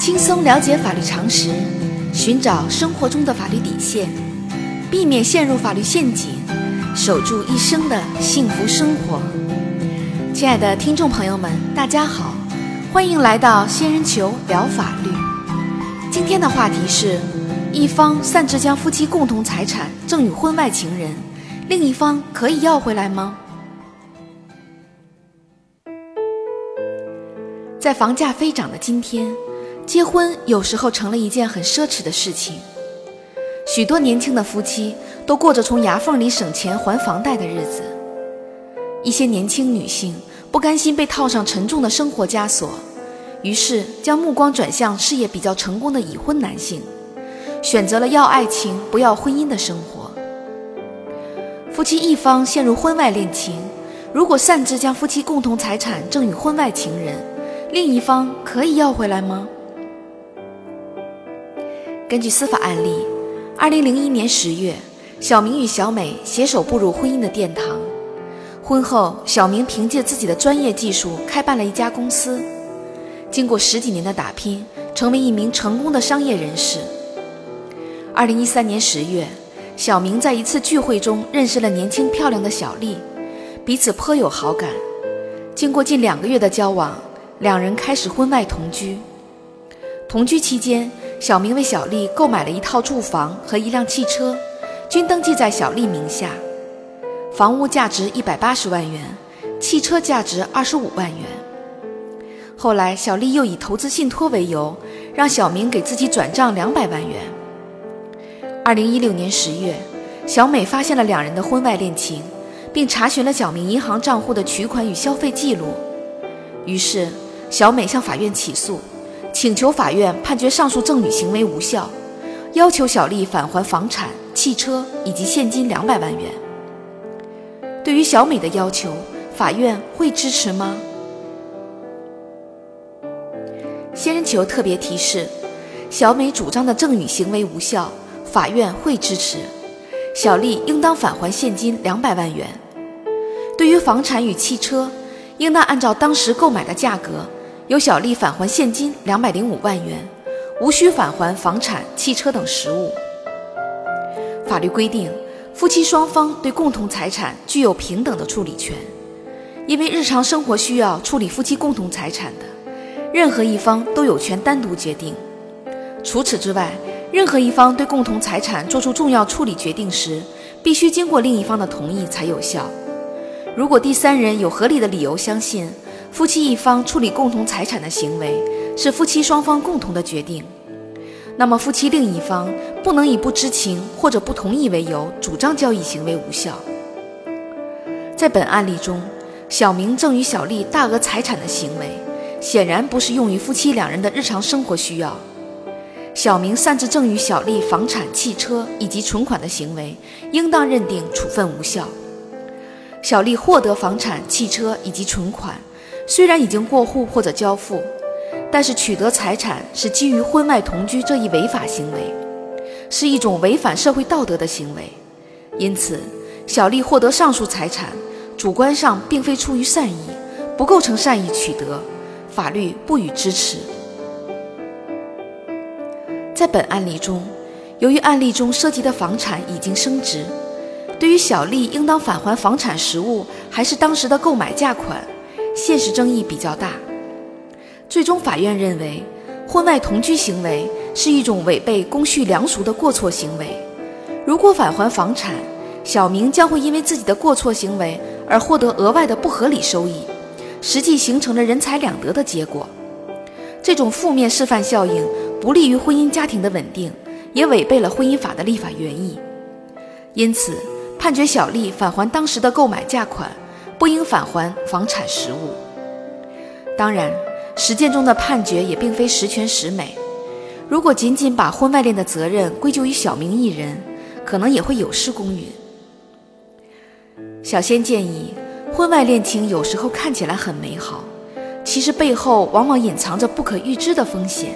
轻松了解法律常识，寻找生活中的法律底线，避免陷入法律陷阱，守住一生的幸福生活。亲爱的听众朋友们，大家好，欢迎来到仙人球聊法律。今天的话题是：一方擅自将夫妻共同财产赠与婚外情人，另一方可以要回来吗？在房价飞涨的今天，结婚有时候成了一件很奢侈的事情。许多年轻的夫妻都过着从牙缝里省钱还房贷的日子。一些年轻女性不甘心被套上沉重的生活枷锁，于是将目光转向事业比较成功的已婚男性，选择了要爱情不要婚姻的生活。夫妻一方陷入婚外恋情，如果擅自将夫妻共同财产赠与婚外情人，另一方可以要回来吗？根据司法案例，二零零一年十月，小明与小美携手步入婚姻的殿堂。婚后，小明凭借自己的专业技术开办了一家公司，经过十几年的打拼，成为一名成功的商业人士。二零一三年十月，小明在一次聚会中认识了年轻漂亮的小丽，彼此颇有好感。经过近两个月的交往，两人开始婚外同居。同居期间，小明为小丽购买了一套住房和一辆汽车，均登记在小丽名下。房屋价值一百八十万元，汽车价值二十五万元。后来，小丽又以投资信托为由，让小明给自己转账两百万元。二零一六年十月，小美发现了两人的婚外恋情，并查询了小明银行账户的取款与消费记录，于是。小美向法院起诉，请求法院判决上述赠与行为无效，要求小丽返还房产、汽车以及现金两百万元。对于小美的要求，法院会支持吗？仙人球特别提示：小美主张的赠与行为无效，法院会支持。小丽应当返还现金两百万元。对于房产与汽车，应当按照当时购买的价格。由小丽返还现金两百零五万元，无需返还房产、汽车等实物。法律规定，夫妻双方对共同财产具有平等的处理权，因为日常生活需要处理夫妻共同财产的，任何一方都有权单独决定。除此之外，任何一方对共同财产作出重要处理决定时，必须经过另一方的同意才有效。如果第三人有合理的理由相信，夫妻一方处理共同财产的行为是夫妻双方共同的决定，那么夫妻另一方不能以不知情或者不同意为由主张交易行为无效。在本案例中，小明赠与小丽大额财产的行为，显然不是用于夫妻两人的日常生活需要。小明擅自赠与小丽房产、汽车以及存款的行为，应当认定处分无效。小丽获得房产、汽车以及存款。虽然已经过户或者交付，但是取得财产是基于婚外同居这一违法行为，是一种违反社会道德的行为。因此，小丽获得上述财产，主观上并非出于善意，不构成善意取得，法律不予支持。在本案例中，由于案例中涉及的房产已经升值，对于小丽应当返还房产实物还是当时的购买价款？现实争议比较大，最终法院认为，婚外同居行为是一种违背公序良俗的过错行为。如果返还房产，小明将会因为自己的过错行为而获得额外的不合理收益，实际形成了人财两得的结果。这种负面示范效应不利于婚姻家庭的稳定，也违背了婚姻法的立法原意。因此，判决小丽返还当时的购买价款。不应返还房产实物。当然，实践中的判决也并非十全十美。如果仅仅把婚外恋的责任归咎于小明一人，可能也会有失公允。小仙建议，婚外恋情有时候看起来很美好，其实背后往往隐藏着不可预知的风险。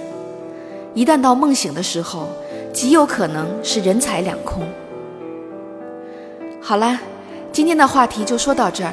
一旦到梦醒的时候，极有可能是人财两空。好啦，今天的话题就说到这儿。